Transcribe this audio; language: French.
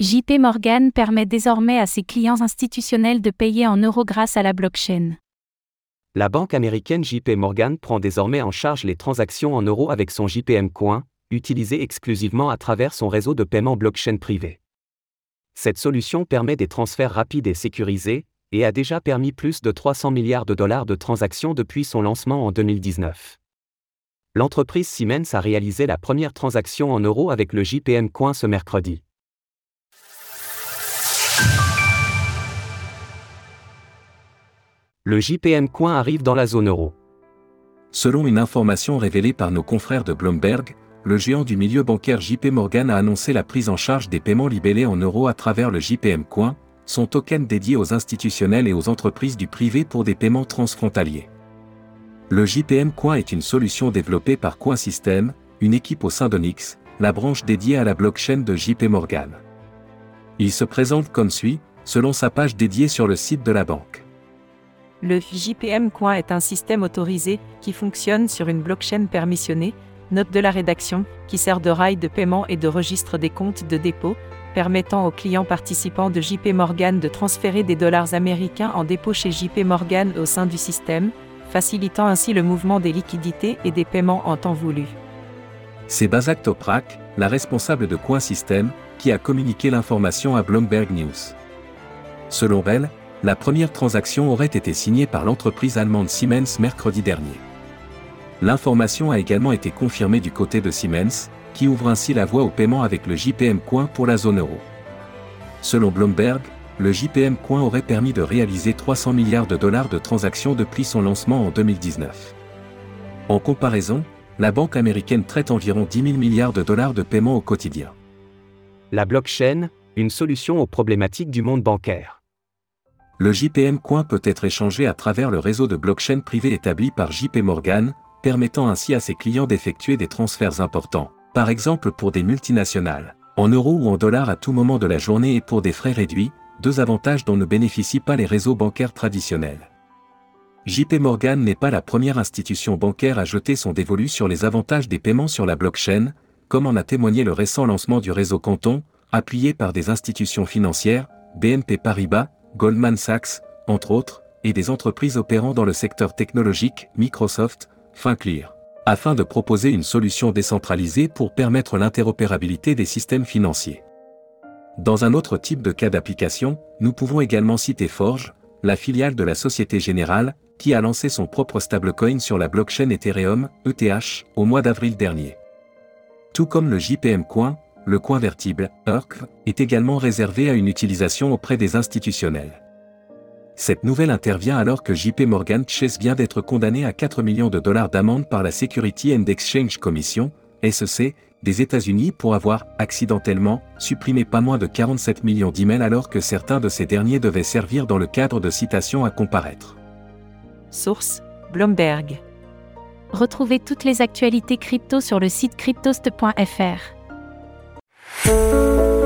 JP Morgan permet désormais à ses clients institutionnels de payer en euros grâce à la blockchain. La banque américaine JP Morgan prend désormais en charge les transactions en euros avec son JPM Coin, utilisé exclusivement à travers son réseau de paiement blockchain privé. Cette solution permet des transferts rapides et sécurisés, et a déjà permis plus de 300 milliards de dollars de transactions depuis son lancement en 2019. L'entreprise Siemens a réalisé la première transaction en euros avec le JPM Coin ce mercredi. Le JPM Coin arrive dans la zone euro. Selon une information révélée par nos confrères de Bloomberg, le géant du milieu bancaire JP Morgan a annoncé la prise en charge des paiements libellés en euros à travers le JPM Coin, son token dédié aux institutionnels et aux entreprises du privé pour des paiements transfrontaliers. Le JPM Coin est une solution développée par CoinSystem, une équipe au sein d'Onyx, la branche dédiée à la blockchain de JP Morgan. Il se présente comme suit, selon sa page dédiée sur le site de la banque. Le JPM Coin est un système autorisé qui fonctionne sur une blockchain permissionnée, note de la rédaction, qui sert de rail de paiement et de registre des comptes de dépôt, permettant aux clients participants de JP Morgan de transférer des dollars américains en dépôt chez JP Morgan au sein du système, facilitant ainsi le mouvement des liquidités et des paiements en temps voulu. C'est Bazak Toprak, la responsable de Coin System, qui a communiqué l'information à Bloomberg News. Selon elle, la première transaction aurait été signée par l'entreprise allemande Siemens mercredi dernier. L'information a également été confirmée du côté de Siemens, qui ouvre ainsi la voie au paiement avec le JPM Coin pour la zone euro. Selon Bloomberg, le JPM Coin aurait permis de réaliser 300 milliards de dollars de transactions depuis son lancement en 2019. En comparaison, la banque américaine traite environ 10 000 milliards de dollars de paiements au quotidien. La blockchain, une solution aux problématiques du monde bancaire. Le JPM Coin peut être échangé à travers le réseau de blockchain privé établi par JP Morgan, permettant ainsi à ses clients d'effectuer des transferts importants, par exemple pour des multinationales, en euros ou en dollars à tout moment de la journée et pour des frais réduits, deux avantages dont ne bénéficient pas les réseaux bancaires traditionnels. JP Morgan n'est pas la première institution bancaire à jeter son dévolu sur les avantages des paiements sur la blockchain, comme en a témoigné le récent lancement du réseau Canton, appuyé par des institutions financières, BNP Paribas, Goldman Sachs, entre autres, et des entreprises opérant dans le secteur technologique, Microsoft, FinClear, afin de proposer une solution décentralisée pour permettre l'interopérabilité des systèmes financiers. Dans un autre type de cas d'application, nous pouvons également citer Forge, la filiale de la Société Générale, qui a lancé son propre stablecoin sur la blockchain Ethereum, ETH, au mois d'avril dernier. Tout comme le JPM Coin, le coin vertible, ERC, est également réservé à une utilisation auprès des institutionnels. Cette nouvelle intervient alors que JP Morgan Chase vient d'être condamné à 4 millions de dollars d'amende par la Security and Exchange Commission, SEC, des États-Unis pour avoir, accidentellement, supprimé pas moins de 47 millions d'emails alors que certains de ces derniers devaient servir dans le cadre de citations à comparaître. Source Bloomberg. Retrouvez toutes les actualités crypto sur le site cryptost.fr. Música